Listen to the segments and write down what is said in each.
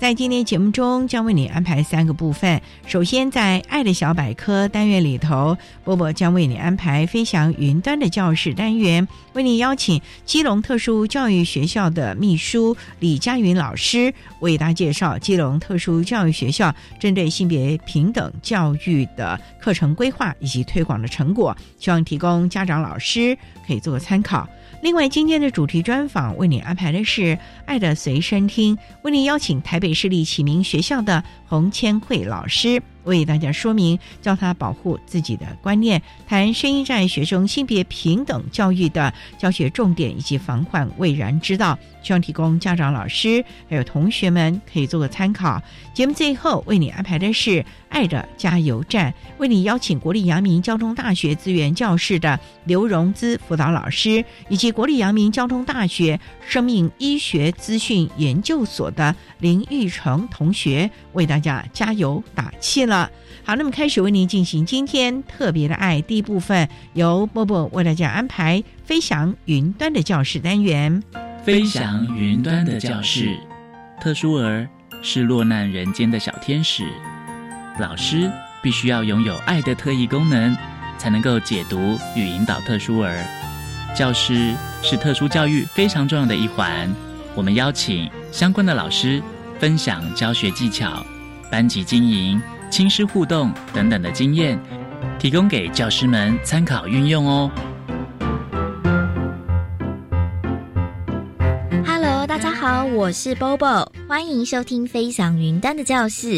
在今天节目中，将为你安排三个部分。首先，在“爱的小百科”单元里头，波波将为你安排“飞翔云端”的教室单元，为你邀请基隆特殊教育学校的秘书李佳云老师，为大家介绍基隆特殊教育学校针对性别平等教育的课程规划以及推广的成果，希望提供家长、老师可以做个参考。另外，今天的主题专访为你安排的是“爱的随身听”，为你邀请台北市立启明学校的洪千惠老师。为大家说明教他保护自己的观念，谈声音在学生性别平等教育的教学重点以及防患未然之道，希望提供家长、老师还有同学们可以做个参考。节目最后为你安排的是“爱的加油站”，为你邀请国立阳明交通大学资源教室的刘荣姿辅导老师以及国立阳明交通大学生命医学资讯研究所的林玉成同学为大家加油打气了。好，那么开始为您进行今天特别的爱第一部分，由波波为大家安排飞翔云端的教室单元。飞翔云端的教室，特殊儿是落难人间的小天使，老师必须要拥有爱的特异功能，才能够解读与引导特殊儿。教师是特殊教育非常重要的一环，我们邀请相关的老师分享教学技巧、班级经营、亲师互动等等的经验，提供给教师们参考运用哦。Hello，大家好，我是 Bobo，欢迎收听《飞翔云端的教室》。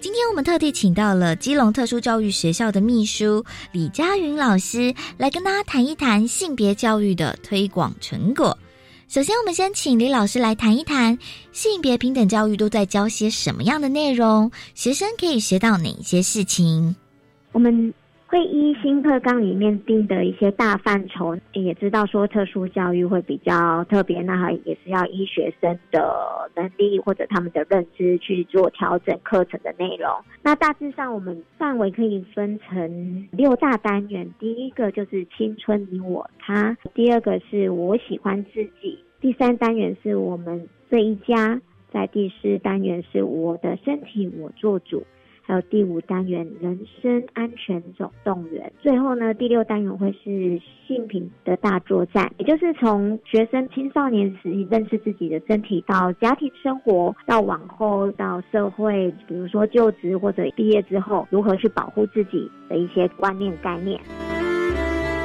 今天我们特地请到了基隆特殊教育学校的秘书李佳云老师，来跟大家谈一谈性别教育的推广成果。首先，我们先请李老师来谈一谈性别平等教育都在教些什么样的内容，学生可以学到哪些事情。我们会依新课纲里面定的一些大范畴，也知道说特殊教育会比较特别，那也是要依学生的能力或者他们的认知去做调整课程的内容。那大致上我们范围可以分成六大单元，第一个就是青春你我他，第二个是我喜欢自己，第三单元是我们这一家，在第四单元是我的身体我做主。还有第五单元人身安全总动员，最后呢，第六单元会是性平的大作战，也就是从学生青少年时认识自己的身体，到家庭生活，到往后到社会，比如说就职或者毕业之后，如何去保护自己的一些观念概念。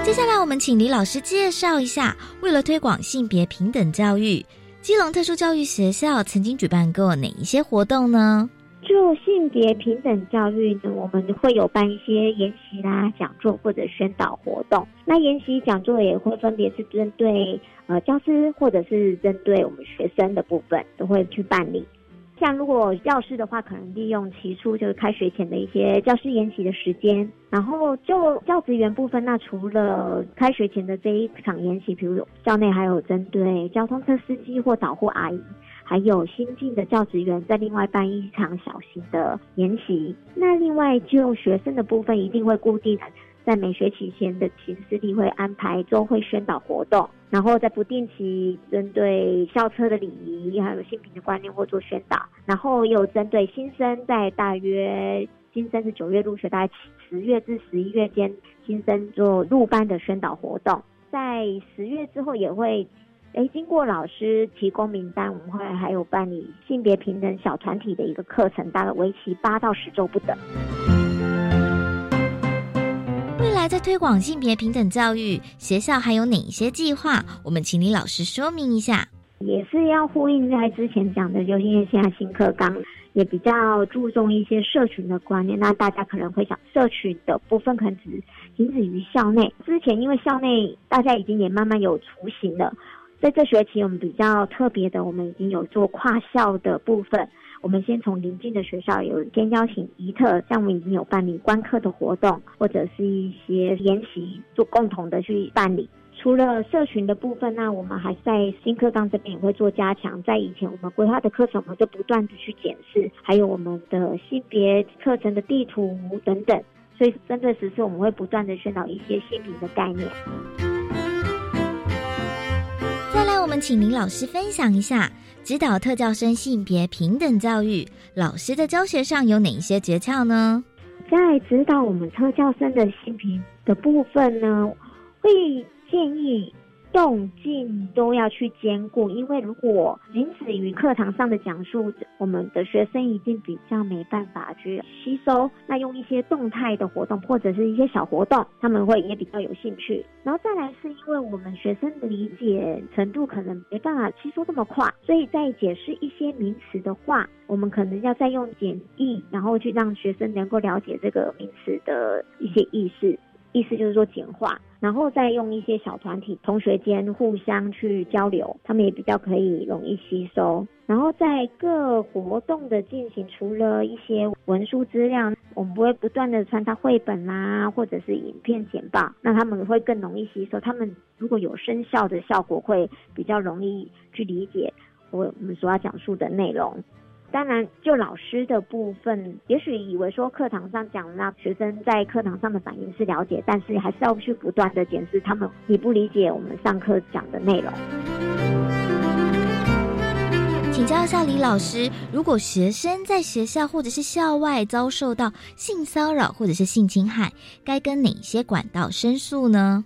接下来，我们请李老师介绍一下，为了推广性别平等教育，基隆特殊教育学校曾经举办过哪一些活动呢？就性别平等教育呢，我们会有办一些研习啦、讲座或者宣导活动。那研习讲座也会分别是针对呃教师或者是针对我们学生的部分，都会去办理。像如果教师的话，可能利用起初就是开学前的一些教师研习的时间，然后就教职员部分，那除了开学前的这一场研习，比如校内还有针对交通车司机或导护阿姨。还有新进的教职员在另外办一场小型的研习。那另外就学生的部分，一定会固定在每学期前的行事历会安排周会宣导活动，然后在不定期针对校车的礼仪还有性平的观念或做宣导，然后又针对新生在大约新生是九月入学，大概十月至十一月间新生做入班的宣导活动，在十月之后也会。哎，经过老师提供名单，我们会还有办理性别平等小团体的一个课程，大概为期八到十周不等。未来在推广性别平等教育，学校还有哪些计划？我们请李老师说明一下。也是要呼应在之前讲的，就是因为现在新课纲也比较注重一些社群的观念，那大家可能会想，社群的部分可能只仅止于校内。之前因为校内大家已经也慢慢有雏形了。在这学期，我们比较特别的，我们已经有做跨校的部分。我们先从邻近的学校有先邀请怡特，像我们已经有办理观课的活动，或者是一些研习，做共同的去办理。除了社群的部分，那我们还在新课纲这边也会做加强。在以前我们规划的课程，我们就不断的去检视，还有我们的性别课程的地图等等。所以针对实施，我们会不断的宣导一些性平的概念。那，我们请林老师分享一下指导特教生性别平等教育老师的教学上有哪一些诀窍呢？在指导我们特教生的性别的部分呢，会建议。动静都要去兼顾，因为如果仅止于课堂上的讲述，我们的学生一定比较没办法去吸收。那用一些动态的活动或者是一些小活动，他们会也比较有兴趣。然后再来是因为我们学生的理解程度可能没办法吸收这么快，所以在解释一些名词的话，我们可能要再用简易，然后去让学生能够了解这个名词的一些意思。意思就是说简化，然后再用一些小团体同学间互相去交流，他们也比较可以容易吸收。然后在各活动的进行，除了一些文书资料，我们不会不断的穿插绘本啦，或者是影片简报，那他们会更容易吸收。他们如果有声效的效果，会比较容易去理解我我们所要讲述的内容。当然，就老师的部分，也许以为说课堂上讲，那学生在课堂上的反应是了解，但是还是要去不断的检视他们理不理解我们上课讲的内容。请教一下李老师，如果学生在学校或者是校外遭受到性骚扰或者是性侵害，该跟哪些管道申诉呢？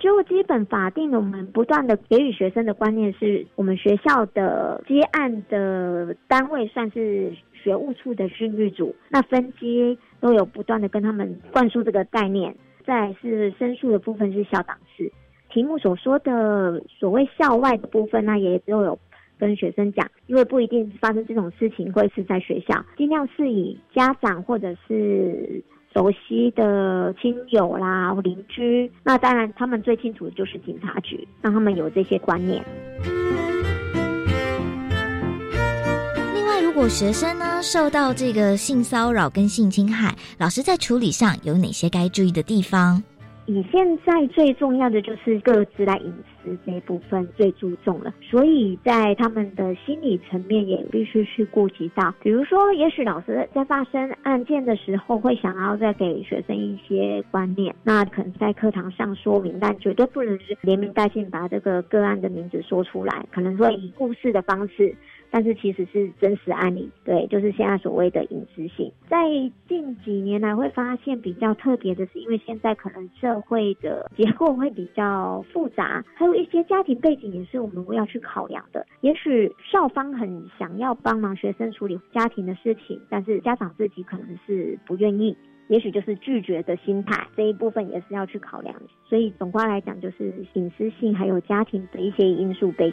就基本法定的，我们不断的给予学生的观念是，我们学校的接案的单位算是学务处的训育组，那分机都有不断的跟他们灌输这个概念。再是申诉的部分是校长室，题目所说的所谓校外的部分，那也都有跟学生讲，因为不一定发生这种事情会是在学校，尽量是以家长或者是。熟悉的亲友啦、邻居，那当然他们最清楚的就是警察局，让他们有这些观念。另外，如果学生呢受到这个性骚扰跟性侵害，老师在处理上有哪些该注意的地方？以现在最重要的就是各自来隐私这一部分最注重了，所以在他们的心理层面也必须去顾及到。比如说，也许老师在发生案件的时候会想要再给学生一些观念，那可能在课堂上说明，但绝对不能是连名带姓把这个个案的名字说出来，可能会以故事的方式。但是其实是真实案例，对，就是现在所谓的隐私性。在近几年来会发现比较特别的是，因为现在可能社会的结构会比较复杂，还有一些家庭背景也是我们要去考量的。也许校方很想要帮忙学生处理家庭的事情，但是家长自己可能是不愿意，也许就是拒绝的心态，这一部分也是要去考量。所以总括来讲，就是隐私性还有家庭的一些因素背。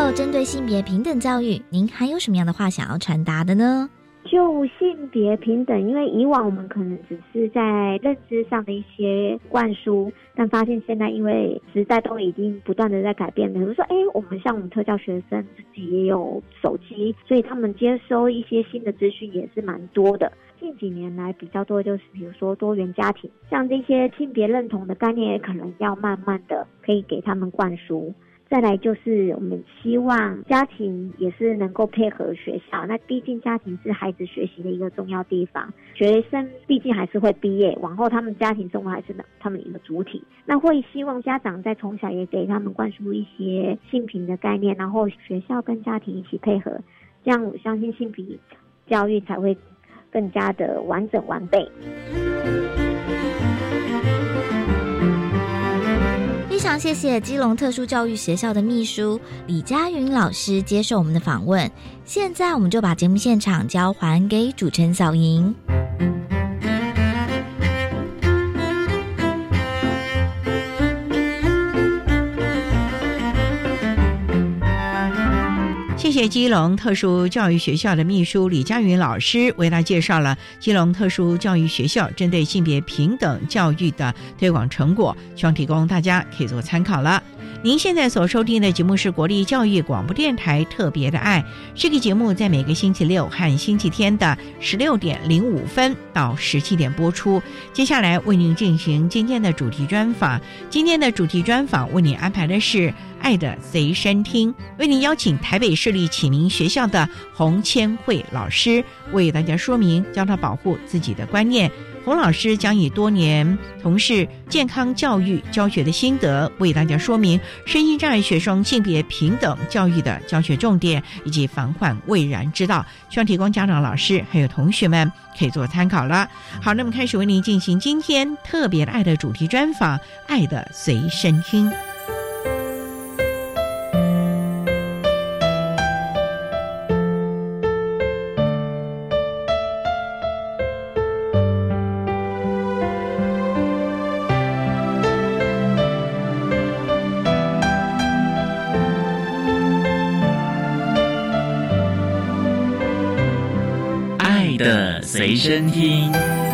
后，针对性别平等教育，您还有什么样的话想要传达的呢？就性别平等，因为以往我们可能只是在认知上的一些灌输，但发现现在因为时代都已经不断的在改变了。比如说，哎，我们像我们特教学生自己也有手机，所以他们接收一些新的资讯也是蛮多的。近几年来比较多就是，比如说多元家庭，像这些性别认同的概念，也可能要慢慢的可以给他们灌输。再来就是我们希望家庭也是能够配合学校，那毕竟家庭是孩子学习的一个重要地方。学生毕竟还是会毕业，往后他们家庭生活还是他们一个主体。那会希望家长在从小也给他们灌输一些性平的概念，然后学校跟家庭一起配合，这样我相信性平教育才会更加的完整完备。常谢谢基隆特殊教育学校的秘书李佳云老师接受我们的访问。现在我们就把节目现场交还给主持人小莹。谢谢基隆特殊教育学校的秘书李佳云老师为大家介绍了基隆特殊教育学校针对性别平等教育的推广成果，希望提供大家可以做参考了。您现在所收听的节目是国立教育广播电台特别的爱，这个节目在每个星期六和星期天的十六点零五分到十七点播出。接下来为您进行今天的主题专访，今天的主题专访为您安排的是。爱的随身听，为您邀请台北市立启明学校的洪千惠老师为大家说明教他保护自己的观念。吴老师将以多年从事健康教育教学的心得，为大家说明身心障碍学生性别平等教育的教学重点以及防患未然之道，希望提供家长、老师还有同学们可以做参考了。好，那么开始为您进行今天特别爱的主题专访，《爱的随身听》。的随身听。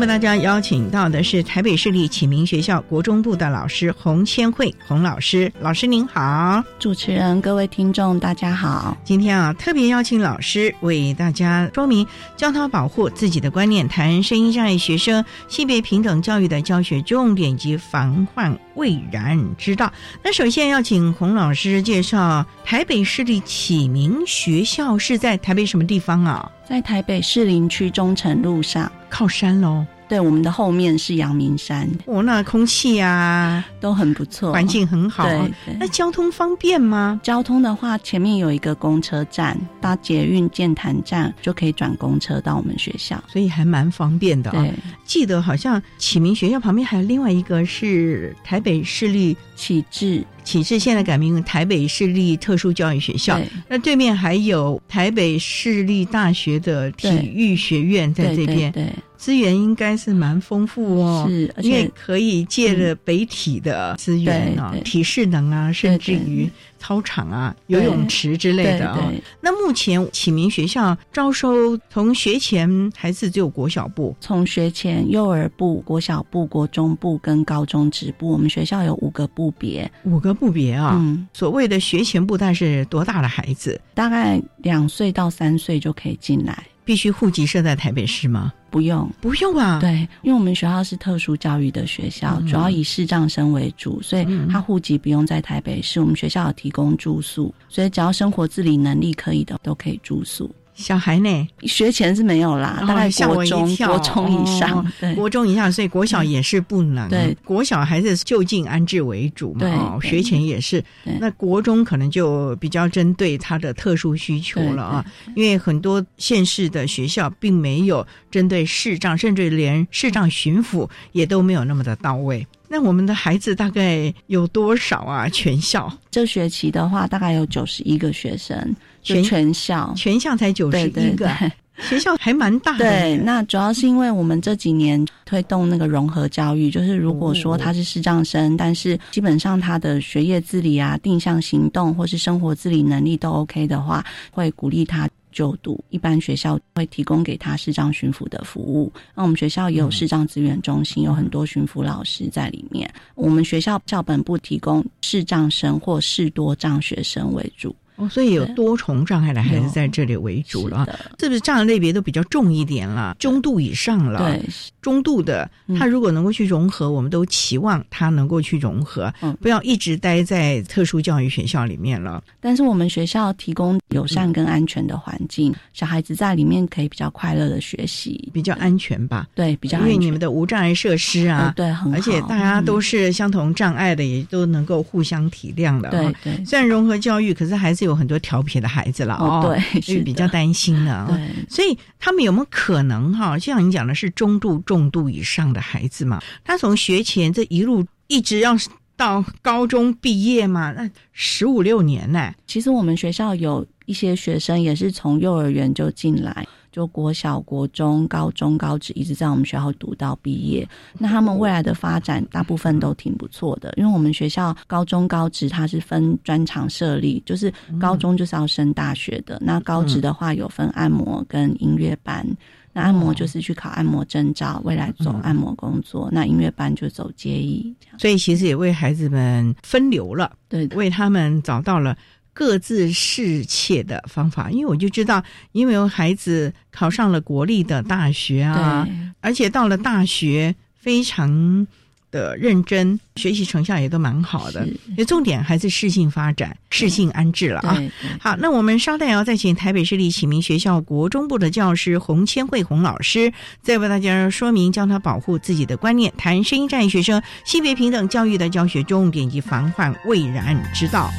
为大家邀请到的是台北市立启明学校国中部的老师洪千惠洪老师，老师您好，主持人各位听众大家好。今天啊，特别邀请老师为大家说明教他保护自己的观念，谈声音障碍学生性别平等教育的教学重点及防患未然之道。那首先要请洪老师介绍台北市立启明学校是在台北什么地方啊？在台北市林区中城路上，靠山喽。对，我们的后面是阳明山，哦，那空气啊都很不错，环境很好。对，那交通方便吗？交通的话，前面有一个公车站，搭捷运建潭站就可以转公车到我们学校，所以还蛮方便的啊。记得好像启明学校旁边还有另外一个是台北市立启智，启智现在改名台北市立特殊教育学校，那对面还有台北市立大学的体育学院在这边。对。资源应该是蛮丰富哦，是，而且可以借着北体的资源啊，体适能啊，甚至于操场啊、游泳池之类的啊。那目前启明学校招收从学前还是只有国小部？从学前幼儿部、国小部、国中部跟高中职部，我们学校有五个部别，五个部别啊。嗯，所谓的学前部，但是多大的孩子？大概两岁到三岁就可以进来。必须户籍设在台北市吗？不用，不用啊。对，因为我们学校是特殊教育的学校，主要以视障生为主，所以他户籍不用在台北市。我们学校有提供住宿，所以只要生活自理能力可以的，都可以住宿。小孩呢？学前是没有啦，大概国中、国中以上，对，国中以上，所以国小也是不能。对，国小还是就近安置为主嘛。哦，学前也是。那国中可能就比较针对他的特殊需求了啊，因为很多县市的学校并没有针对视障，甚至连视障巡抚也都没有那么的到位。那我们的孩子大概有多少啊？全校这学期的话，大概有九十一个学生。全全校，全校才九十一个，学校还蛮大的。对，那主要是因为我们这几年推动那个融合教育，就是如果说他是视障生，但是基本上他的学业自理啊、定向行动或是生活自理能力都 OK 的话，会鼓励他就读，一般学校会提供给他视障巡抚的服务。那我们学校也有视障资源中心，有很多巡抚老师在里面。我们学校校本部提供视障生或视多障学生为主。哦，所以有多重障碍的孩子在这里为主了，是不是障碍类别都比较重一点了？中度以上了，对，中度的，他如果能够去融合，我们都期望他能够去融合，不要一直待在特殊教育学校里面了。但是我们学校提供友善跟安全的环境，小孩子在里面可以比较快乐的学习，比较安全吧？对，比较因为你们的无障碍设施啊，对，很好，而且大家都是相同障碍的，也都能够互相体谅的。对对，虽然融合教育，可是还是有很多调皮的。孩子了哦，对，是比较担心的。对，所以他们有没有可能哈？就像你讲的是中度、重度以上的孩子嘛？他从学前这一路一直要到高中毕业嘛？那十五六年呢？其实我们学校有一些学生也是从幼儿园就进来。就国小、国中、高中、高职一直在我们学校读到毕业，那他们未来的发展大部分都挺不错的。因为我们学校高中、高职它是分专长设立，就是高中就是要升大学的，那高职的话有分按摩跟音乐班。那按摩就是去考按摩证照，未来走按摩工作；那音乐班就走接艺。所以其实也为孩子们分流了，对，为他们找到了。各自适切的方法，因为我就知道，因为有孩子考上了国立的大学啊，而且到了大学非常的认真，学习成效也都蛮好的。也重点还是适性发展、适性安置了啊。好，那我们稍待要再请台北市立启明学校国中部的教师洪千惠洪老师，再为大家说明教他保护自己的观念，谈声音战学生性别平等教育的教学重点及防范未然之道。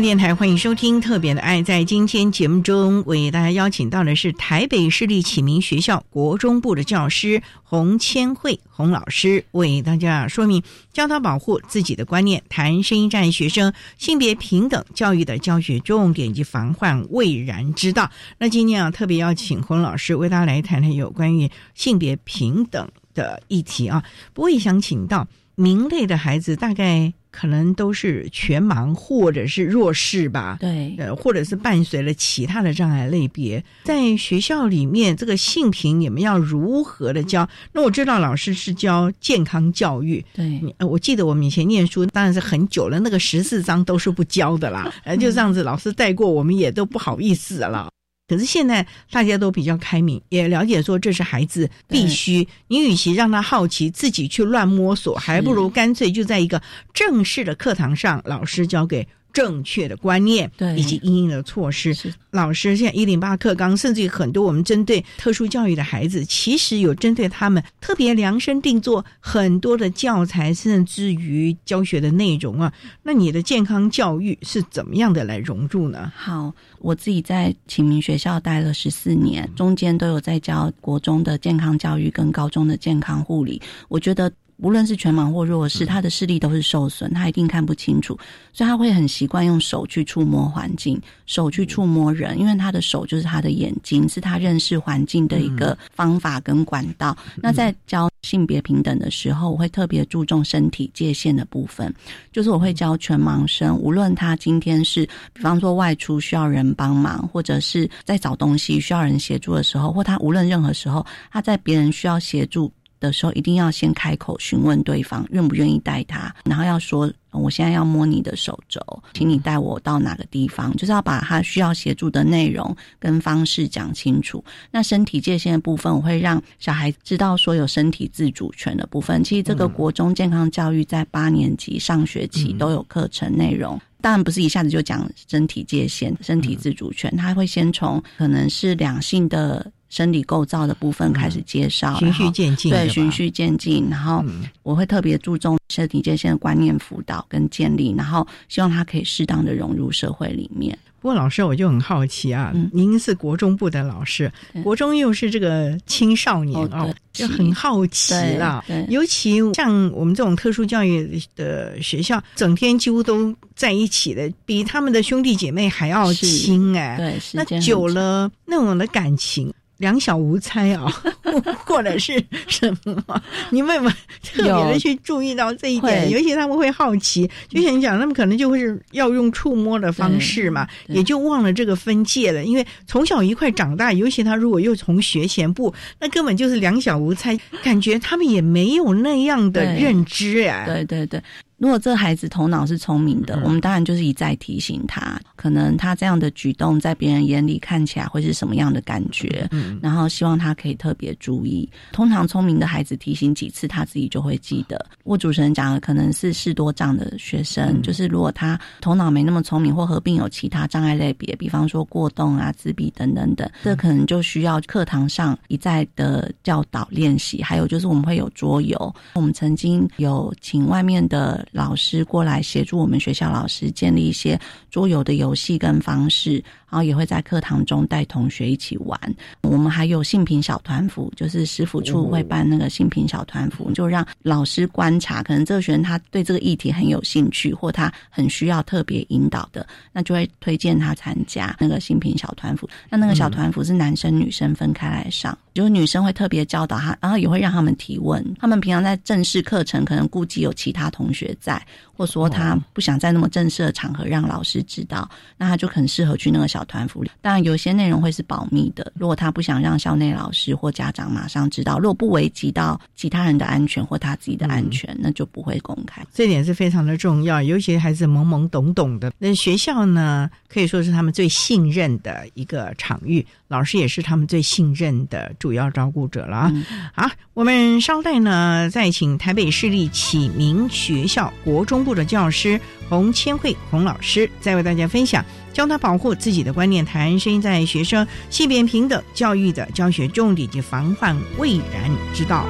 电台欢迎收听《特别的爱》。在今天节目中，为大家邀请到的是台北市立启明学校国中部的教师洪千惠洪老师，为大家说明教他保护自己的观念，谈声音站学生性别平等教育的教学重点及防患未然之道。那今天啊，特别邀请洪老师为大家来谈谈有关于性别平等。的议题啊。不过也想请到明类的孩子，大概。可能都是全盲或者是弱势吧，对，呃，或者是伴随了其他的障碍类别，在学校里面，这个性平你们要如何的教？那我知道老师是教健康教育，对，我记得我们以前念书当然是很久了，那个十四章都是不教的啦，呃，就这样子，老师带过，我们也都不好意思了。可是现在大家都比较开明，也了解说这是孩子必须。你与其让他好奇自己去乱摸索，还不如干脆就在一个正式的课堂上，老师教给。正确的观念，对，以及应应的措施。老师，现在一零八课纲，甚至于很多我们针对特殊教育的孩子，其实有针对他们特别量身定做很多的教材，甚至于教学的内容啊。那你的健康教育是怎么样的来融入呢？好，我自己在启明学校待了十四年，中间都有在教国中的健康教育跟高中的健康护理。我觉得。无论是全盲或弱视，他的视力都是受损，他一定看不清楚，所以他会很习惯用手去触摸环境，手去触摸人，因为他的手就是他的眼睛，是他认识环境的一个方法跟管道。那在教性别平等的时候，我会特别注重身体界限的部分，就是我会教全盲生，无论他今天是比方说外出需要人帮忙，或者是在找东西需要人协助的时候，或他无论任何时候，他在别人需要协助。的时候一定要先开口询问对方愿不愿意带他，然后要说我现在要摸你的手肘，请你带我到哪个地方，就是要把他需要协助的内容跟方式讲清楚。那身体界限的部分，我会让小孩知道说有身体自主权的部分。其实这个国中健康教育在八年级上学期都有课程内容，当然不是一下子就讲身体界限、身体自主权，他会先从可能是两性的。生理构造的部分开始介绍，循序渐进，对，循序渐进。然后我会特别注重身体界限的观念辅导跟建立，然后希望他可以适当的融入社会里面。不过老师，我就很好奇啊，您是国中部的老师，国中又是这个青少年哦，就很好奇了。尤其像我们这种特殊教育的学校，整天几乎都在一起的，比他们的兄弟姐妹还要亲哎。对，那久了那种的感情。两小无猜啊，或者是什么？你们有没有特别的去注意到这一点？尤其他们会好奇，就像你讲，他们可能就会是要用触摸的方式嘛，也就忘了这个分界了。因为从小一块长大，尤其他如果又从学前部，那根本就是两小无猜，感觉他们也没有那样的认知哎。对对对。如果这孩子头脑是聪明的，我们当然就是一再提醒他，可能他这样的举动在别人眼里看起来会是什么样的感觉，然后希望他可以特别注意。通常聪明的孩子提醒几次，他自己就会记得。我主持人讲的可能是视多障的学生，就是如果他头脑没那么聪明，或合并有其他障碍类别，比方说过动啊、自闭等等等，这可能就需要课堂上一再的教导练习。还有就是我们会有桌游，我们曾经有请外面的。老师过来协助我们学校老师建立一些桌游的游戏跟方式。然后也会在课堂中带同学一起玩。我们还有性平小团服，就是师傅处会办那个性平小团服，就让老师观察，可能这个学生他对这个议题很有兴趣，或他很需要特别引导的，那就会推荐他参加那个性平小团服。那那个小团服是男生女生分开来上，就是女生会特别教导他，然后也会让他们提问。他们平常在正式课程可能估计有其他同学在，或说他不想在那么正式的场合让老师知道，那他就很适合去那个小。团福利当然有些内容会是保密的。如果他不想让校内老师或家长马上知道，如果不危及到其他人的安全或他自己的安全，那就不会公开。这点是非常的重要，尤其孩子懵懵懂懂的。那学校呢，可以说是他们最信任的一个场域，老师也是他们最信任的主要照顾者了啊。好，我们稍待呢，再请台北市立启明学校国中部的教师洪千惠洪老师，再为大家分享。教他保护自己的观念，谈声音在学生性别平等教育的教学重点及防患未然之道。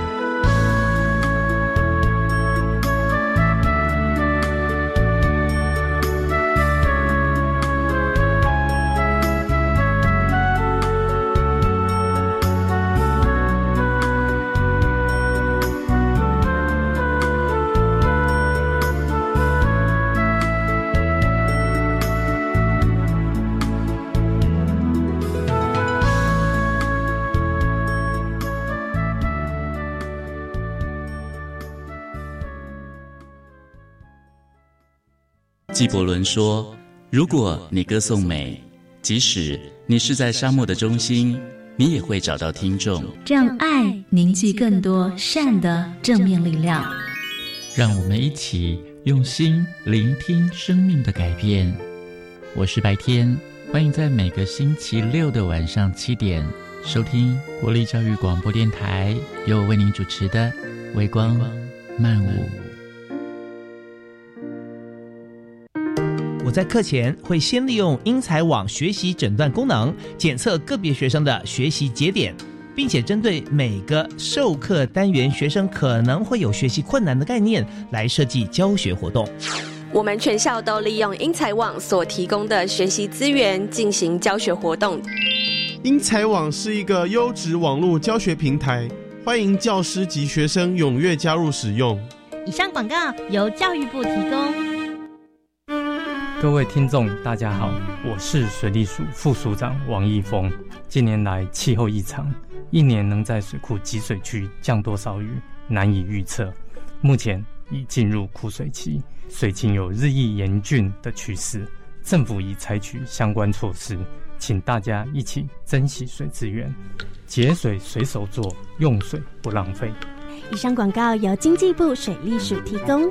纪伯伦说：“如果你歌颂美，即使你是在沙漠的中心，你也会找到听众。让爱凝聚更多善的正面力量。让我们一起用心聆听生命的改变。”我是白天，欢迎在每个星期六的晚上七点收听国立教育广播电台，由我为您主持的《微光漫舞》。我在课前会先利用英才网学习诊断功能，检测个别学生的学习节点，并且针对每个授课单元学生可能会有学习困难的概念来设计教学活动。我们全校都利用英才网所提供的学习资源进行教学活动。英才网是一个优质网络教学平台，欢迎教师及学生踊跃加入使用。以上广告由教育部提供。各位听众，大家好，我是水利署副署长王义峰。近年来气候异常，一年能在水库集水区降多少雨难以预测，目前已进入枯水期。水情有日益严峻的趋势，政府已采取相关措施，请大家一起珍惜水资源，节水随手做，用水不浪费。以上广告由经济部水利署提供。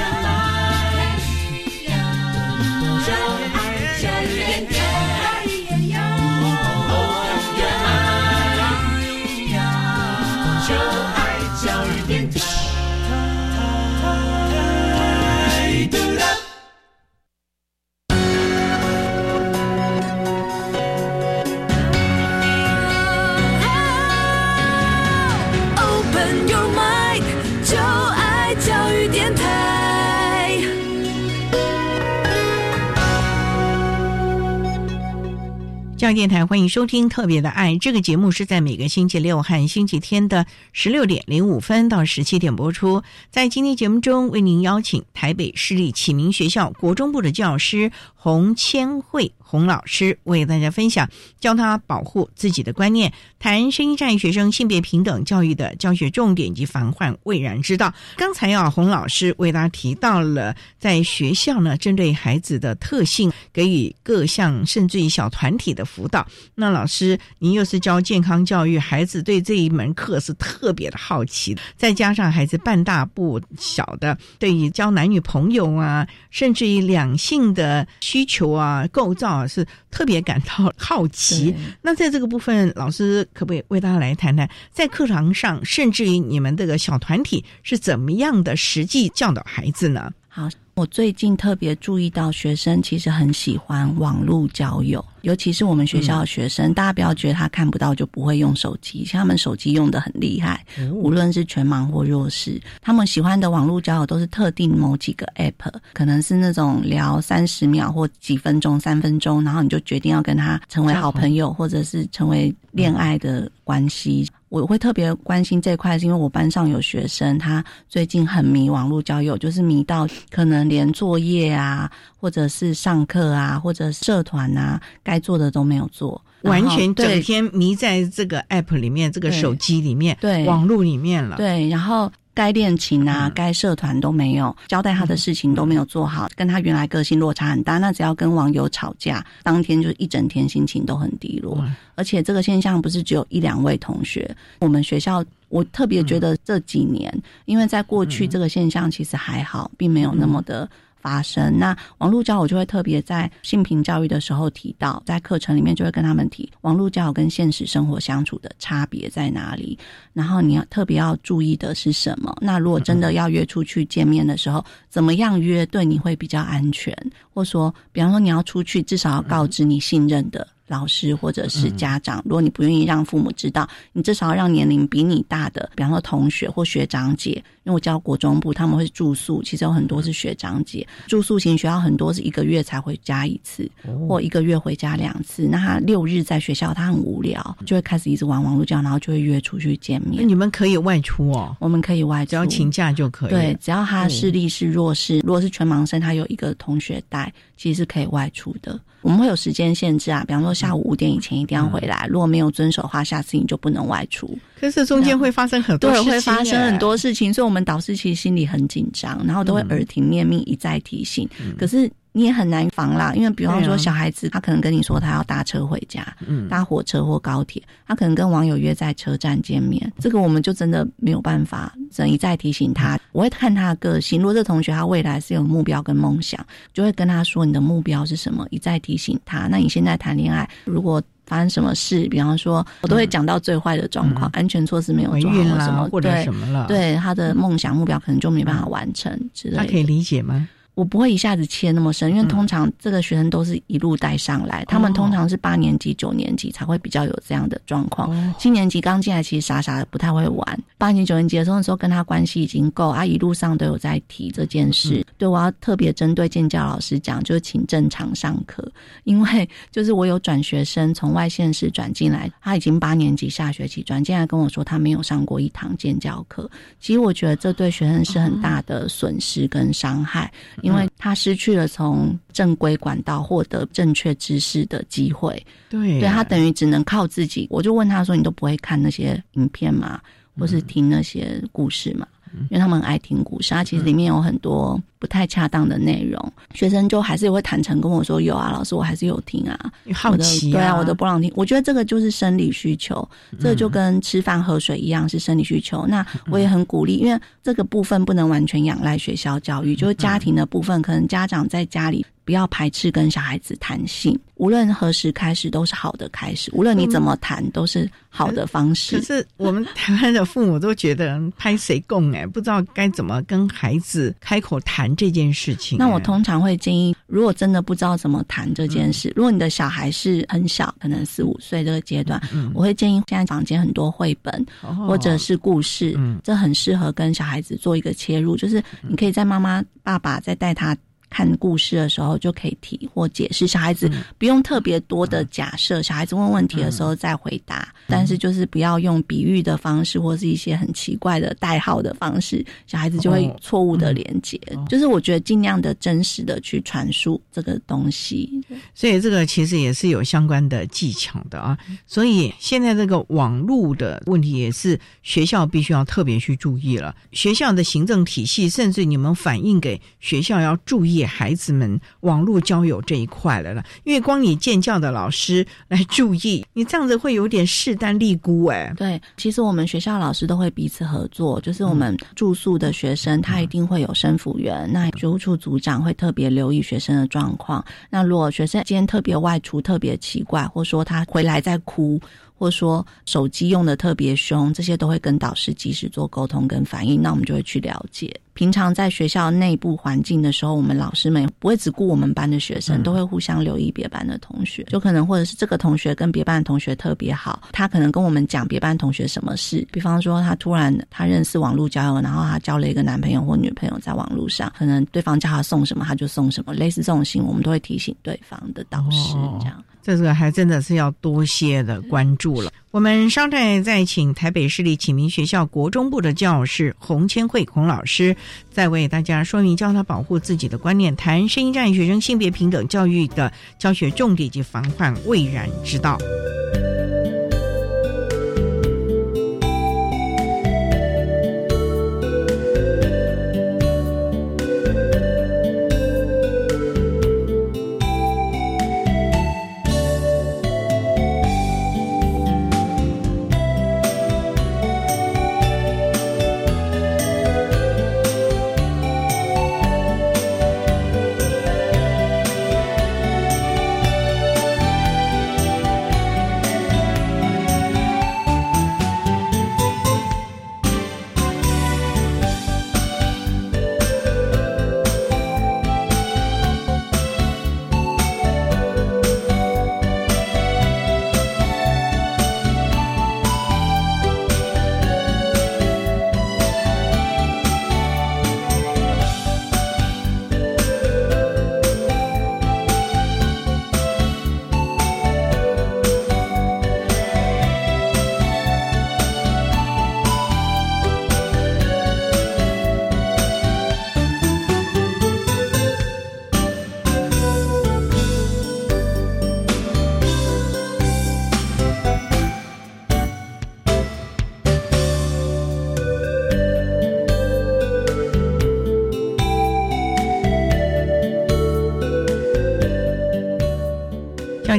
电台欢迎收听《特别的爱》这个节目，是在每个星期六和星期天的十六点零五分到十七点播出。在今天节目中，为您邀请台北市立启明学校国中部的教师洪千惠洪老师，为大家分享教他保护自己的观念，谈声音障碍学生性别平等教育的教学重点及防患未然之道。刚才啊，洪老师为大家提到了在学校呢，针对孩子的特性，给予各项甚至于小团体的。辅导，那老师，您又是教健康教育，孩子对这一门课是特别的好奇，再加上孩子半大不小的，对于交男女朋友啊，甚至于两性的需求啊、构造啊，是特别感到好奇。那在这个部分，老师可不可以为大家来谈谈，在课堂上，甚至于你们这个小团体是怎么样的实际教导孩子呢？好。我最近特别注意到，学生其实很喜欢网络交友，尤其是我们学校的学生。大家不要觉得他看不到就不会用手机，像他们手机用的很厉害，无论是全盲或弱视，他们喜欢的网络交友都是特定某几个 app，可能是那种聊三十秒或几分钟、三分钟，然后你就决定要跟他成为好朋友，或者是成为恋爱的关系。我会特别关心这块，是因为我班上有学生，他最近很迷网络交友，就是迷到可能连作业啊，或者是上课啊，或者社团啊，该做的都没有做，完全整天迷在这个 app 里面，这个手机里面，对网络里面了。对，然后。该恋情啊，该社团都没有交代他的事情都没有做好，跟他原来个性落差很大。那只要跟网友吵架，当天就一整天心情都很低落。而且这个现象不是只有一两位同学，我们学校我特别觉得这几年，因为在过去这个现象其实还好，并没有那么的。发生那网络教我就会特别在性平教育的时候提到，在课程里面就会跟他们提网络教跟现实生活相处的差别在哪里，然后你要特别要注意的是什么？那如果真的要约出去见面的时候，怎么样约对你会比较安全？或说，比方说你要出去，至少要告知你信任的。老师或者是家长，如果你不愿意让父母知道，你至少要让年龄比你大的，比方说同学或学长姐，因为我教国中部，他们会住宿，其实有很多是学长姐，住宿型学校很多是一个月才回家一次，或一个月回家两次。那他六日在学校，他很无聊，就会开始一直玩网络教，然后就会约出去见面。你们可以外出哦，我们可以外出，只要请假就可以。对，只要他视力是弱视，如果是全盲生，他有一个同学带，其实是可以外出的。我们会有时间限制啊，比方说下午五点以前一定要回来，如果没有遵守的话，下次你就不能外出。可是中间会发生很多对，会发生很多事情，所以我们导师其实心里很紧张，然后都会耳提面命一再提醒。可是。你也很难防啦，因为比方说小孩子，他可能跟你说他要搭车回家，搭火车或高铁，他可能跟网友约在车站见面，这个我们就真的没有办法，只能一再提醒他。我会看他的个性，如果这同学他未来是有目标跟梦想，就会跟他说你的目标是什么，一再提醒他。那你现在谈恋爱，如果发生什么事，比方说，我都会讲到最坏的状况，安全措施没有做好什么，或者什么了，对他的梦想目标可能就没办法完成之类的。他可以理解吗？我不会一下子切那么深，因为通常这个学生都是一路带上来，他们通常是八年级、九年级才会比较有这样的状况。七年级刚进来，其实傻傻的不太会玩。八年级九年级的时候，那时候跟他关系已经够，啊，一路上都有在提这件事。对我要特别针对建教老师讲，就是请正常上课，因为就是我有转学生从外县市转进来，他已经八年级下学期转进来跟我说，他没有上过一堂建教课。其实我觉得这对学生是很大的损失跟伤害。因为他失去了从正规管道获得正确知识的机会，对，对他等于只能靠自己。我就问他说：“你都不会看那些影片吗？或是听那些故事吗？”因为他们很爱听故事，它其实里面有很多不太恰当的内容，学生就还是会坦诚跟我说：“有啊，老师，我还是有听啊，好奇对啊，我都不让听。”我觉得这个就是生理需求，这就跟吃饭喝水一样是生理需求。那我也很鼓励，因为这个部分不能完全仰赖学校教育，就是家庭的部分，可能家长在家里。不要排斥跟小孩子谈性，无论何时开始都是好的开始，无论你怎么谈都是好的方式。可是我们台湾的父母都觉得拍谁供哎，不知道该怎么跟孩子开口谈这件事情。那我通常会建议，如果真的不知道怎么谈这件事，如果你的小孩是很小，可能四五岁这个阶段，我会建议现在房间很多绘本或者是故事，这很适合跟小孩子做一个切入，就是你可以在妈妈爸爸在带他。看故事的时候就可以提或解释，小孩子不用特别多的假设，小孩子问问题的时候再回答。但是就是不要用比喻的方式或是一些很奇怪的代号的方式，小孩子就会错误的连接。就是我觉得尽量的真实的去传输这个东西。所以这个其实也是有相关的技巧的啊。所以现在这个网络的问题也是学校必须要特别去注意了。学校的行政体系，甚至你们反映给学校要注意。孩子们网络交友这一块来了，因为光你建教的老师来注意，你这样子会有点势单力孤哎。对，其实我们学校老师都会彼此合作，就是我们住宿的学生，他一定会有生辅员，那学务处组长会特别留意学生的状况。那如果学生今天特别外出特别奇怪，或说他回来在哭。或者说手机用的特别凶，这些都会跟导师及时做沟通跟反应，那我们就会去了解。平常在学校内部环境的时候，我们老师们不会只顾我们班的学生，都会互相留意别班的同学。就可能或者是这个同学跟别班的同学特别好，他可能跟我们讲别班同学什么事。比方说他突然他认识网络交友，然后他交了一个男朋友或女朋友在网络上，可能对方叫他送什么他就送什么，类似这种行为，我们都会提醒对方的导师这样。这个还真的是要多些的关注了。我们稍待再请台北市立启明学校国中部的教师洪千惠孔老师，再为大家说明教他保护自己的观念，谈声音战学生性别平等教育的教学重点及防范未然之道。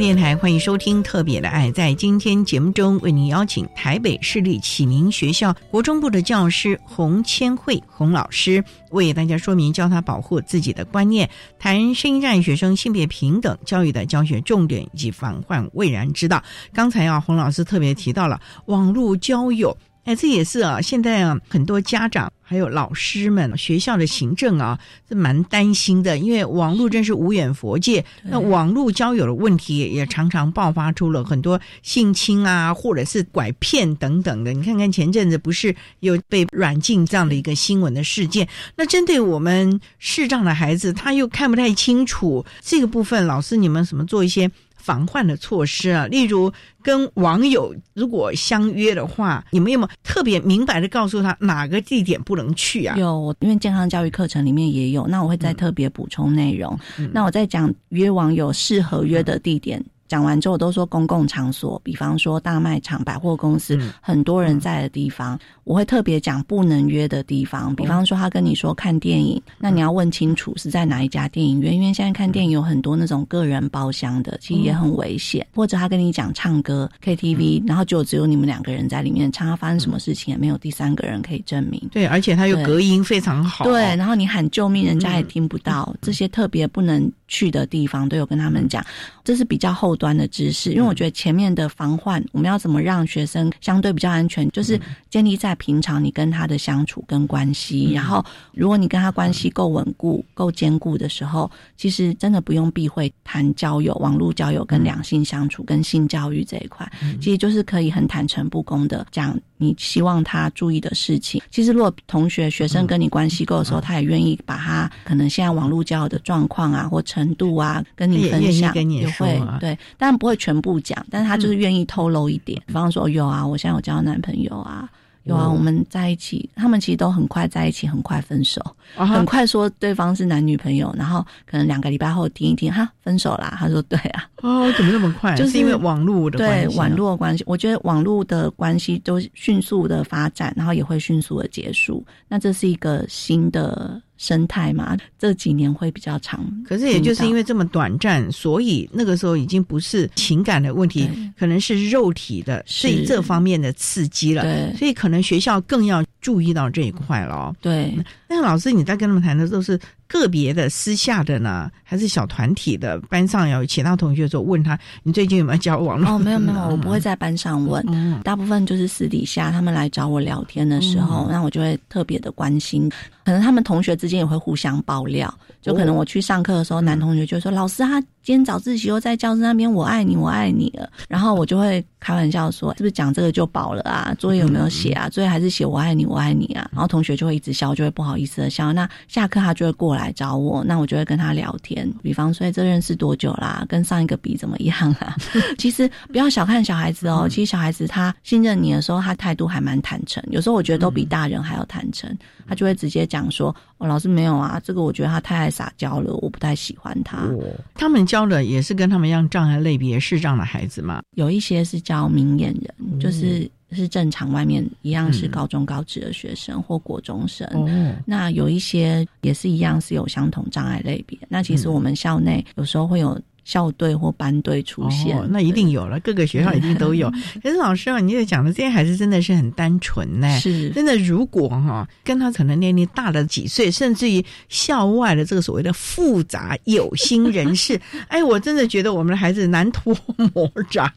电台欢迎收听《特别的爱》。在今天节目中，为您邀请台北市立启明学校国中部的教师洪千惠洪老师，为大家说明教他保护自己的观念，谈新一代学生性别平等教育的教学重点以及防患未然之道。刚才啊，洪老师特别提到了网络交友。哎，这也是啊，现在啊，很多家长还有老师们、学校的行政啊，是蛮担心的，因为网络真是无远佛界。那网络交友的问题也常常爆发出了很多性侵啊，或者是拐骗等等的。你看看前阵子不是有被软禁这样的一个新闻的事件？那针对我们视障的孩子，他又看不太清楚这个部分，老师你们怎么做一些？防患的措施啊，例如跟网友如果相约的话，你们有没有特别明白的告诉他哪个地点不能去啊？有，因为健康教育课程里面也有，那我会再特别补充内容。那我在讲约网友适合约的地点。讲完之后都说公共场所，比方说大卖场、百货公司，很多人在的地方，我会特别讲不能约的地方。比方说他跟你说看电影，那你要问清楚是在哪一家电影院，因为现在看电影有很多那种个人包厢的，其实也很危险。或者他跟你讲唱歌 KTV，然后就只有你们两个人在里面唱，他发生什么事情也没有第三个人可以证明。对，而且他又隔音非常好。对，然后你喊救命，人家也听不到。这些特别不能去的地方都有跟他们讲，这是比较后。端的知识，因为我觉得前面的防患，我们要怎么让学生相对比较安全，就是建立在平常你跟他的相处跟关系。然后，如果你跟他关系够稳固、够坚固的时候，其实真的不用避讳谈交友、网络交友跟两性相处、跟性教育这一块，其实就是可以很坦诚不公的讲你希望他注意的事情。其实，如果同学、学生跟你关系够的时候，他也愿意把他可能现在网络交友的状况啊或程度啊跟你分享，也会对。当然不会全部讲，但是他就是愿意透露一点，比方说有啊，我现在有交男朋友啊，有啊，我们在一起，他们其实都很快在一起，很快分手，很快说对方是男女朋友，然后可能两个礼拜后听一听，哈，分手啦，他说对啊，哦，怎么那么快？就是因为网络的对网络关系，我觉得网络的关系都迅速的发展，然后也会迅速的结束，那这是一个新的。生态嘛，这几年会比较长。可是也就是因为这么短暂，所以那个时候已经不是情感的问题，可能是肉体的，对这方面的刺激了。对，所以可能学校更要注意到这一块了。对，那老师你在跟他们谈的都是个别的、私下的呢，还是小团体的？班上有其他同学说问他，你最近有没有交往？哦，没有没有，我不会在班上问，大部分就是私底下他们来找我聊天的时候，那我就会特别的关心。可能他们同学之间也会互相爆料，就可能我去上课的时候，男同学就说：“老师，他今天早自习又在教室那边，我爱你，我爱你了。”然后我就会开玩笑说：“是不是讲这个就饱了啊？作业有没有写啊？作业还是写我爱你，我爱你啊？”然后同学就会一直笑，就会不好意思的笑。那下课他就会过来找我，那我就会跟他聊天，比方说这认识多久啦？跟上一个比怎么样啊？其实不要小看小孩子哦，其实小孩子他信任你的时候，他态度还蛮坦诚，有时候我觉得都比大人还要坦诚，他就会直接。讲说，哦，老师没有啊，这个我觉得他太爱撒娇了，我不太喜欢他。他们教的也是跟他们一样障碍类别视障的孩子吗？有一些是教明眼人，就是是正常外面一样是高中高职的学生或国中生。嗯那有一些也是一样是有相同障碍类别。那其实我们校内有时候会有。校队或班队出现，那一定有了，各个学校一定都有。可是老师啊，你也讲的这些孩子真的是很单纯呢，是真的。如果哈跟他可能年龄大了几岁，甚至于校外的这个所谓的复杂有心人士，哎，我真的觉得我们的孩子难脱魔掌，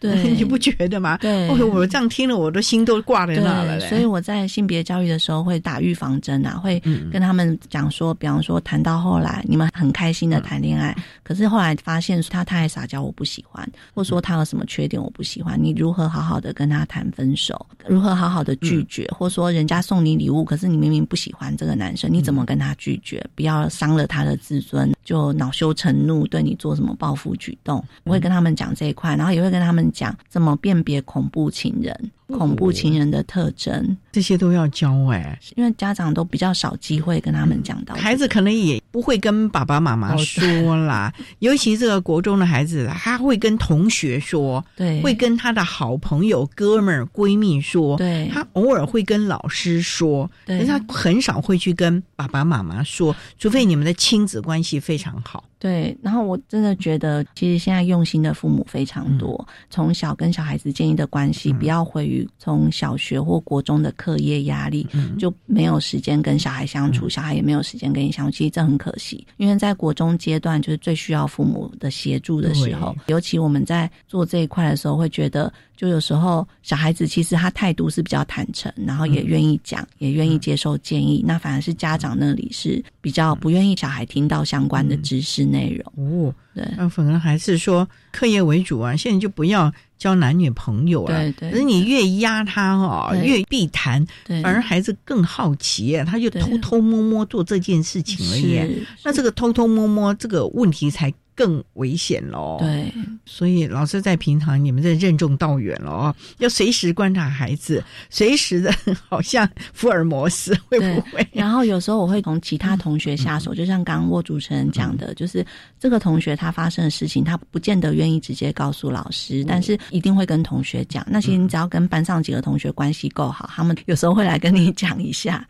对，你不觉得吗？对，我这样听了，我的心都挂在那了。所以我在性别教育的时候会打预防针啊，会跟他们讲说，比方说谈到后来，你们很开心的谈恋爱，可是后来。发现他太爱撒娇，我不喜欢；或者说他有什么缺点，我不喜欢。你如何好好的跟他谈分手？如何好好的拒绝？或者说人家送你礼物，可是你明明不喜欢这个男生，你怎么跟他拒绝？不要伤了他的自尊，就恼羞成怒，对你做什么报复举动？我会跟他们讲这一块，然后也会跟他们讲怎么辨别恐怖情人。恐怖情人的特征，这些都要教哎，因为家长都比较少机会跟他们讲到，孩子可能也不会跟爸爸妈妈说啦。尤其这个国中的孩子，他会跟同学说，对，会跟他的好朋友、哥们儿、闺蜜说，对，他偶尔会跟老师说，对，他很少会去跟爸爸妈妈说，除非你们的亲子关系非常好。对，然后我真的觉得，其实现在用心的父母非常多。从小跟小孩子建立的关系，不要回于从小学或国中的课业压力，就没有时间跟小孩相处，小孩也没有时间跟你相处。其实这很可惜，因为在国中阶段就是最需要父母的协助的时候，尤其我们在做这一块的时候，会觉得。就有时候小孩子其实他态度是比较坦诚，然后也愿意讲，也愿意接受建议。那反而是家长那里是比较不愿意小孩听到相关的知识内容。哦，对，那反而还是说课业为主啊。现在就不要交男女朋友了。对对。可是你越压他哈，越避谈，反而孩子更好奇，他就偷偷摸摸做这件事情而已。那这个偷偷摸摸这个问题才。更危险喽！对，所以老师在平常你们这任重道远了哦，要随时观察孩子，随时的，好像福尔摩斯会不会？然后有时候我会从其他同学下手，就像刚刚沃主持人讲的，就是这个同学他发生的事情，他不见得愿意直接告诉老师，但是一定会跟同学讲。那其实你只要跟班上几个同学关系够好，他们有时候会来跟你讲一下，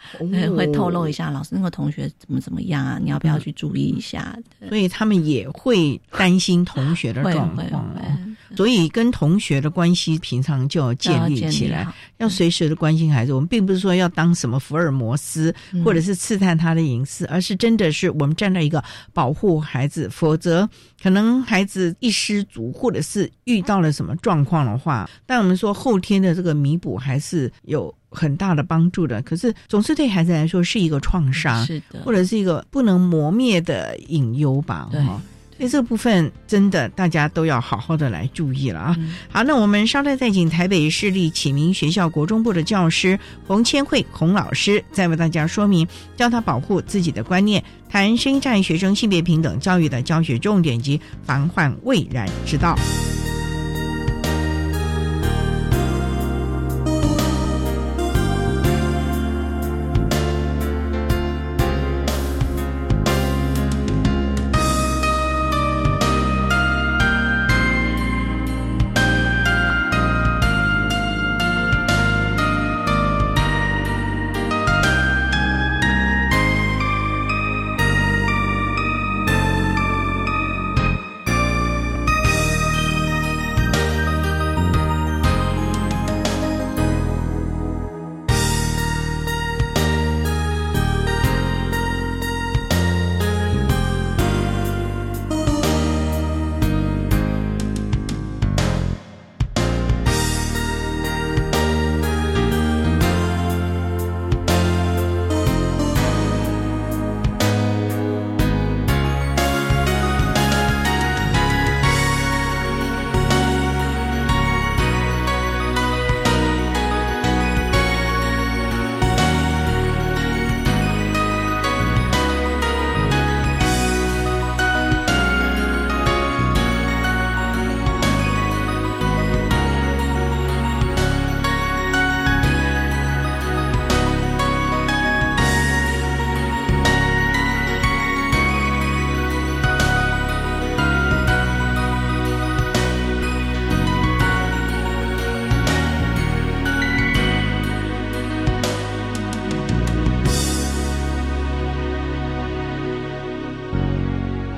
会透露一下老师那个同学怎么怎么样啊，你要不要去注意一下？所以他们也会。会担心同学的状况，所以跟同学的关系平常就要建立起来，要随时的关心孩子。我们并不是说要当什么福尔摩斯，或者是刺探他的隐私，而是真的是我们站在一个保护孩子。否则，可能孩子一失足，或者是遇到了什么状况的话，但我们说后天的这个弥补还是有很大的帮助的。可是，总是对孩子来说是一个创伤，是的，或者是一个不能磨灭的隐忧吧？哈。所以这部分真的大家都要好好的来注意了啊！好，那我们稍待再请台北市立启明学校国中部的教师洪千惠洪老师，再为大家说明教他保护自己的观念，谈生战学生性别平等教育的教学重点及防患未然之道。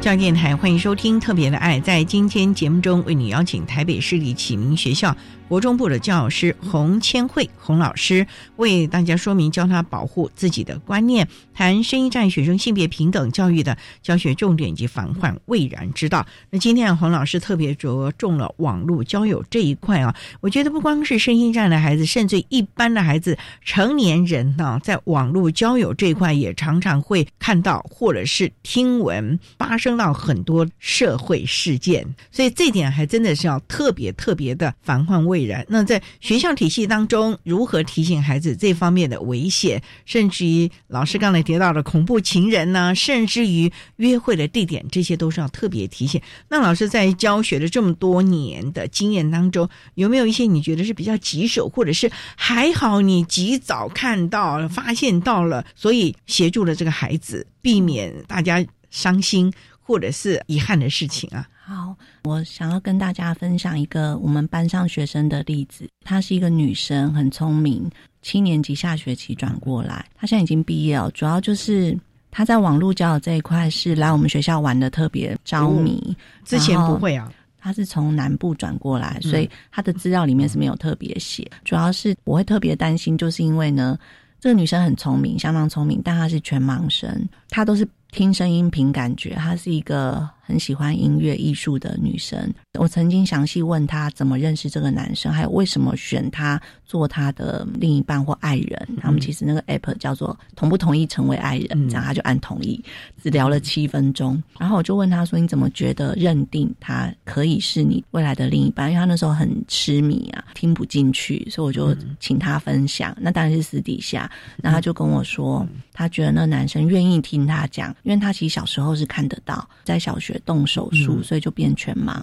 教电台欢迎收听《特别的爱》。在今天节目中，为你邀请台北市立启明学校国中部的教师洪千惠洪老师，为大家说明教他保护自己的观念，谈声音站学生性别平等教育的教学重点及防患未然之道。那今天啊洪老师特别着重了网络交友这一块啊，我觉得不光是声音站的孩子，甚至一般的孩子、成年人呢，在网络交友这一块也常常会看到或者是听闻发生。到很多社会事件，所以这点还真的是要特别特别的防患未然。那在学校体系当中，如何提醒孩子这方面的危险，甚至于老师刚才提到的恐怖情人呢，甚至于约会的地点，这些都是要特别提醒。那老师在教学的这么多年的经验当中，有没有一些你觉得是比较棘手，或者是还好你及早看到、发现到了，所以协助了这个孩子，避免大家伤心。或者是遗憾的事情啊。好，我想要跟大家分享一个我们班上学生的例子。她是一个女生，很聪明，七年级下学期转过来，她现在已经毕业了。主要就是。她在网络交友这一块是来我们学校玩的特别着迷，之前不会啊。她是从南部转过来，所以她的资料里面是没有特别写。主要是我会特别担心，就是因为呢，这个女生很聪明，相当聪明，但她是全盲生，她都是听声音凭感觉，她是一个。很喜欢音乐艺术的女生，我曾经详细问她怎么认识这个男生，还有为什么选他做她的另一半或爱人。他们其实那个 app 叫做同不同意成为爱人，这样他就按同意，只聊了七分钟。然后我就问他说：“你怎么觉得认定他可以是你未来的另一半？”因为他那时候很痴迷啊，听不进去，所以我就请他分享。那当然是私底下。那他就跟我说，他觉得那男生愿意听他讲，因为他其实小时候是看得到，在小学。动手术，所以就变全盲。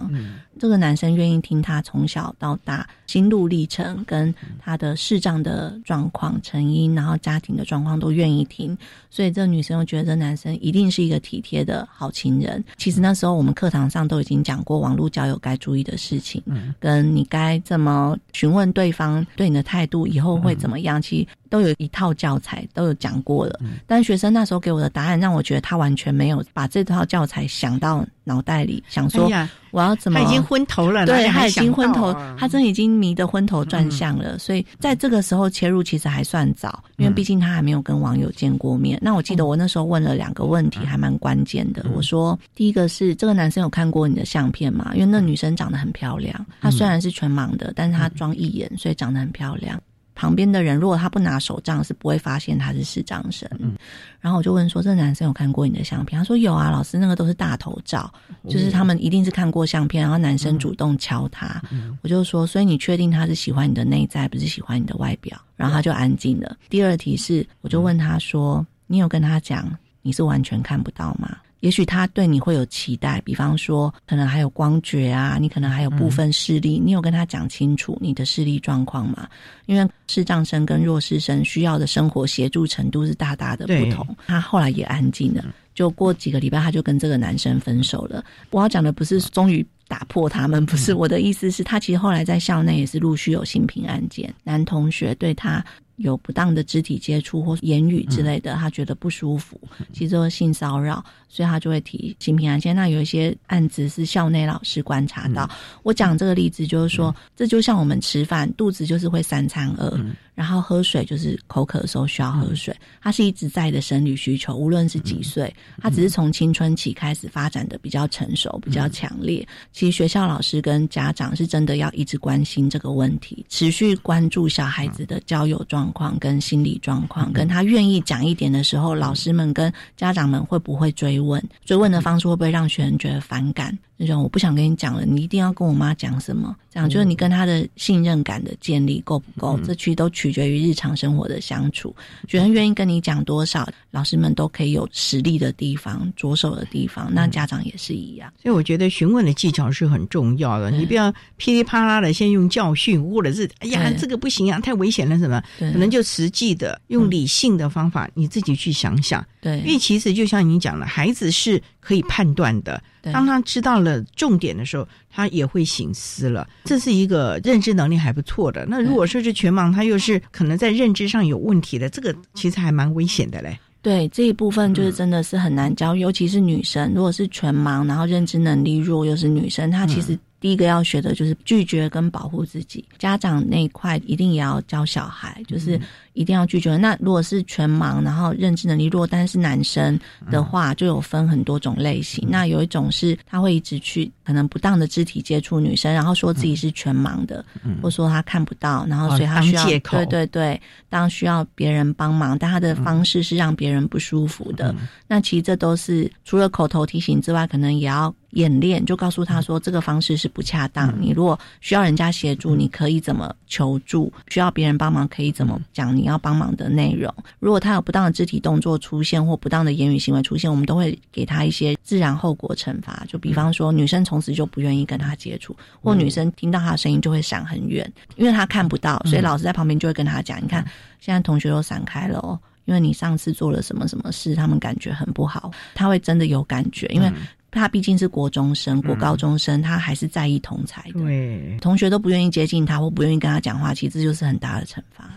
这个男生愿意听他从小到大心路历程，跟他的视障的状况、成因，然后家庭的状况都愿意听。所以这女生又觉得这男生一定是一个体贴的好情人。其实那时候我们课堂上都已经讲过网络交友该注意的事情，嗯跟你该怎么询问对方对你的态度，以后会怎么样。其实。都有一套教材都有讲过了，但学生那时候给我的答案让我觉得他完全没有把这套教材想到脑袋里，想说我要怎么？他已经昏头了，对他已经昏头，他真的已经迷得昏头转向了。所以在这个时候切入其实还算早，因为毕竟他还没有跟网友见过面。那我记得我那时候问了两个问题，还蛮关键的。我说第一个是这个男生有看过你的相片吗？因为那女生长得很漂亮，她虽然是全盲的，但是她装一眼，所以长得很漂亮。旁边的人如果他不拿手杖，是不会发现他是视障生。嗯然后我就问说：“这男生有看过你的相片？”他说：“有啊，老师，那个都是大头照，就是他们一定是看过相片，然后男生主动敲他。”我就说：“所以你确定他是喜欢你的内在，不是喜欢你的外表？”然后他就安静了。第二题是，我就问他说：“你有跟他讲你是完全看不到吗？”也许他对你会有期待，比方说可能还有光觉啊，你可能还有部分视力，你有跟他讲清楚你的视力状况吗？因为视障生跟弱视生需要的生活协助程度是大大的不同。他后来也安静了，就过几个礼拜他就跟这个男生分手了。我要讲的不是终于打破他们，不是我的意思是他其实后来在校内也是陆续有性平案件，男同学对他。有不当的肢体接触或言语之类的，他觉得不舒服，其实都是性骚扰，所以他就会提性平案件。那有一些案子是校内老师观察到。我讲这个例子就是说，这就像我们吃饭，肚子就是会三餐饿。然后喝水就是口渴的时候需要喝水，它是一直在的生理需求，无论是几岁，它只是从青春期开始发展的比较成熟、比较强烈。其实学校老师跟家长是真的要一直关心这个问题，持续关注小孩子的交友状况跟心理状况，跟他愿意讲一点的时候，老师们跟家长们会不会追问？追问的方式会不会让学生觉得反感？那种我不想跟你讲了，你一定要跟我妈讲什么？这样就是你跟他的信任感的建立够不够？这其实都取决于日常生活的相处。学生愿意跟你讲多少，老师们都可以有实力的地方、着手的地方。那家长也是一样。所以我觉得询问的技巧是很重要的。你不要噼里啪啦的先用教训，或者是哎呀这个不行啊，太危险了什么？可能就实际的用理性的方法，你自己去想想。对，因为其实就像你讲的，孩子是可以判断的。当他知道了重点的时候，他也会醒思了。这是一个认知能力还不错的。那如果说是全盲，他又是可能在认知上有问题的，这个其实还蛮危险的嘞。对这一部分，就是真的是很难教，尤其是女生。如果是全盲，然后认知能力弱，又是女生，她其实。第一个要学的就是拒绝跟保护自己，家长那一块一定也要教小孩，就是一定要拒绝。那如果是全盲，然后认知能力弱，但是男生的话，就有分很多种类型。那有一种是他会一直去可能不当的肢体接触女生，然后说自己是全盲的，或说他看不到，然后所以他需要对对对，当需要别人帮忙，但他的方式是让别人不舒服的。那其实这都是除了口头提醒之外，可能也要。演练就告诉他说，这个方式是不恰当。你如果需要人家协助，你可以怎么求助？需要别人帮忙，可以怎么讲你要帮忙的内容？如果他有不当的肢体动作出现或不当的言语行为出现，我们都会给他一些自然后果惩罚。就比方说，女生从此就不愿意跟他接触，或女生听到他的声音就会闪很远，因为他看不到，所以老师在旁边就会跟他讲：你看，现在同学都闪开了哦，因为你上次做了什么什么事，他们感觉很不好。他会真的有感觉，因为。他毕竟是国中生、国高中生，他还是在意同才的。对，同学都不愿意接近他，或不愿意跟他讲话，其实就是很大的惩罚。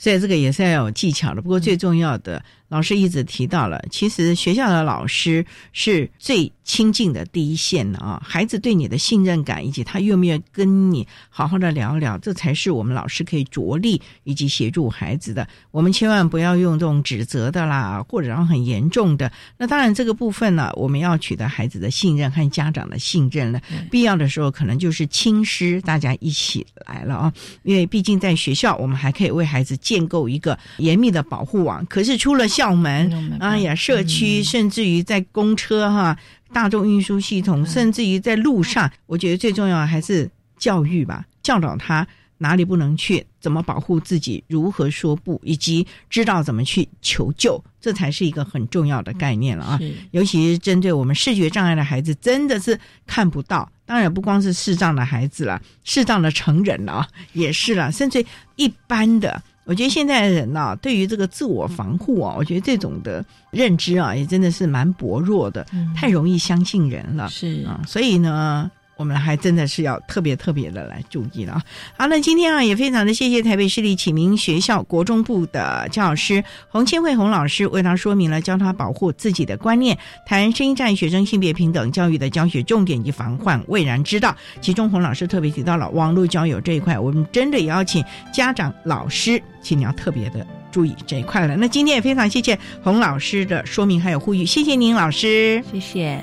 所以这个也是要有技巧的。不过最重要的，老师一直提到了，其实学校的老师是最亲近的第一线的啊。孩子对你的信任感，以及他愿不愿意跟你好好的聊聊，这才是我们老师可以着力以及协助孩子的。我们千万不要用这种指责的啦，或者然后很严重的。那当然这个部分呢，我们要取得孩子的信任和家长的信任了。必要的时候，可能就是亲师大家一起来了啊。因为毕竟在学校，我们还可以为孩子建构一个严密的保护网。可是出了校门，哎呀，社区甚至于在公车哈、大众运输系统，甚至于在路上，我觉得最重要的还是教育吧，教导他哪里不能去，怎么保护自己，如何说不，以及知道怎么去求救，这才是一个很重要的概念了啊。尤其是针对我们视觉障碍的孩子，真的是看不到。当然不光是视障的孩子了，视障的成人了也是了，甚至一般的。我觉得现在的人呢，对于这个自我防护啊，我觉得这种的认知啊，也真的是蛮薄弱的，太容易相信人了。是啊，所以呢。我们还真的是要特别特别的来注意了。好，那今天啊，也非常的谢谢台北市立启明学校国中部的教师洪千惠洪老师，为他说明了教他保护自己的观念，谈声音障碍学生性别平等教育的教学重点及防患未然之道。其中，洪老师特别提到了网络交友这一块，我们真的也要请家长、老师，请你要特别的注意这一块了。那今天也非常谢谢洪老师的说明还有呼吁，谢谢您，老师，谢谢。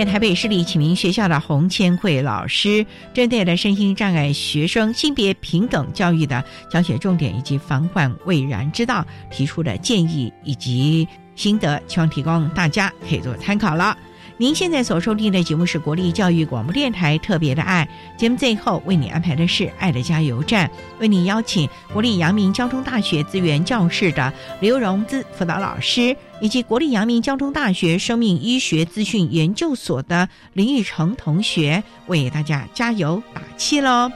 谢谢台北市立启明学校的洪千惠老师，针对了身心障碍学生性别平等教育的教学重点以及防患未然之道提出的建议以及心得，希望提供大家可以做参考了。您现在所收听的节目是国立教育广播电台特别的爱节目，最后为你安排的是爱的加油站，为你邀请国立阳明交通大学资源教室的刘荣姿辅导老师，以及国立阳明交通大学生命医学资讯研究所的林玉成同学，为大家加油打气喽。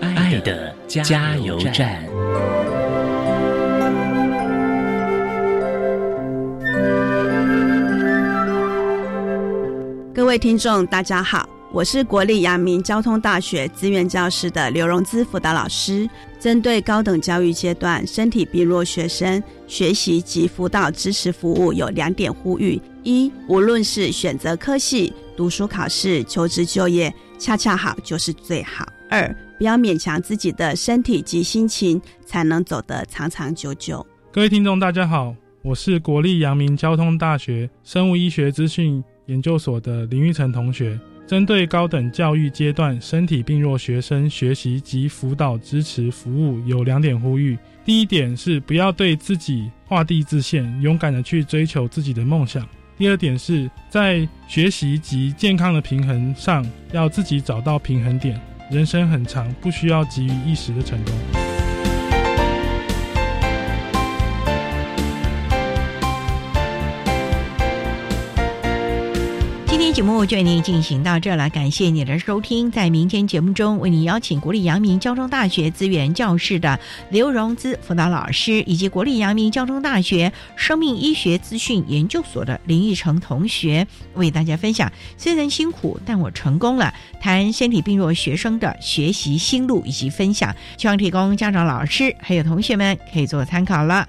爱的加油站。各位听众，大家好，我是国立阳明交通大学资源教师的刘荣姿辅导老师。针对高等教育阶段身体病弱学生学习及辅导支持服务，有两点呼吁：一，无论是选择科系、读书考试、求职就业，恰恰好就是最好；二，不要勉强自己的身体及心情，才能走得长长久久。各位听众，大家好，我是国立阳明交通大学生物医学资讯研究所的林玉成同学。针对高等教育阶段身体病弱学生学习及辅导支持服务，有两点呼吁。第一点是不要对自己画地自限，勇敢的去追求自己的梦想。第二点是在学习及健康的平衡上，要自己找到平衡点。人生很长，不需要急于一时的成功。节目就为您进行到这了，感谢你的收听。在明天节目中，为您邀请国立阳明交通大学资源教室的刘荣姿辅导老师，以及国立阳明交通大学生命医学资讯研究所的林奕成同学，为大家分享虽然辛苦，但我成功了。谈身体病弱学生的学习心路以及分享，希望提供家长、老师还有同学们可以做参考了。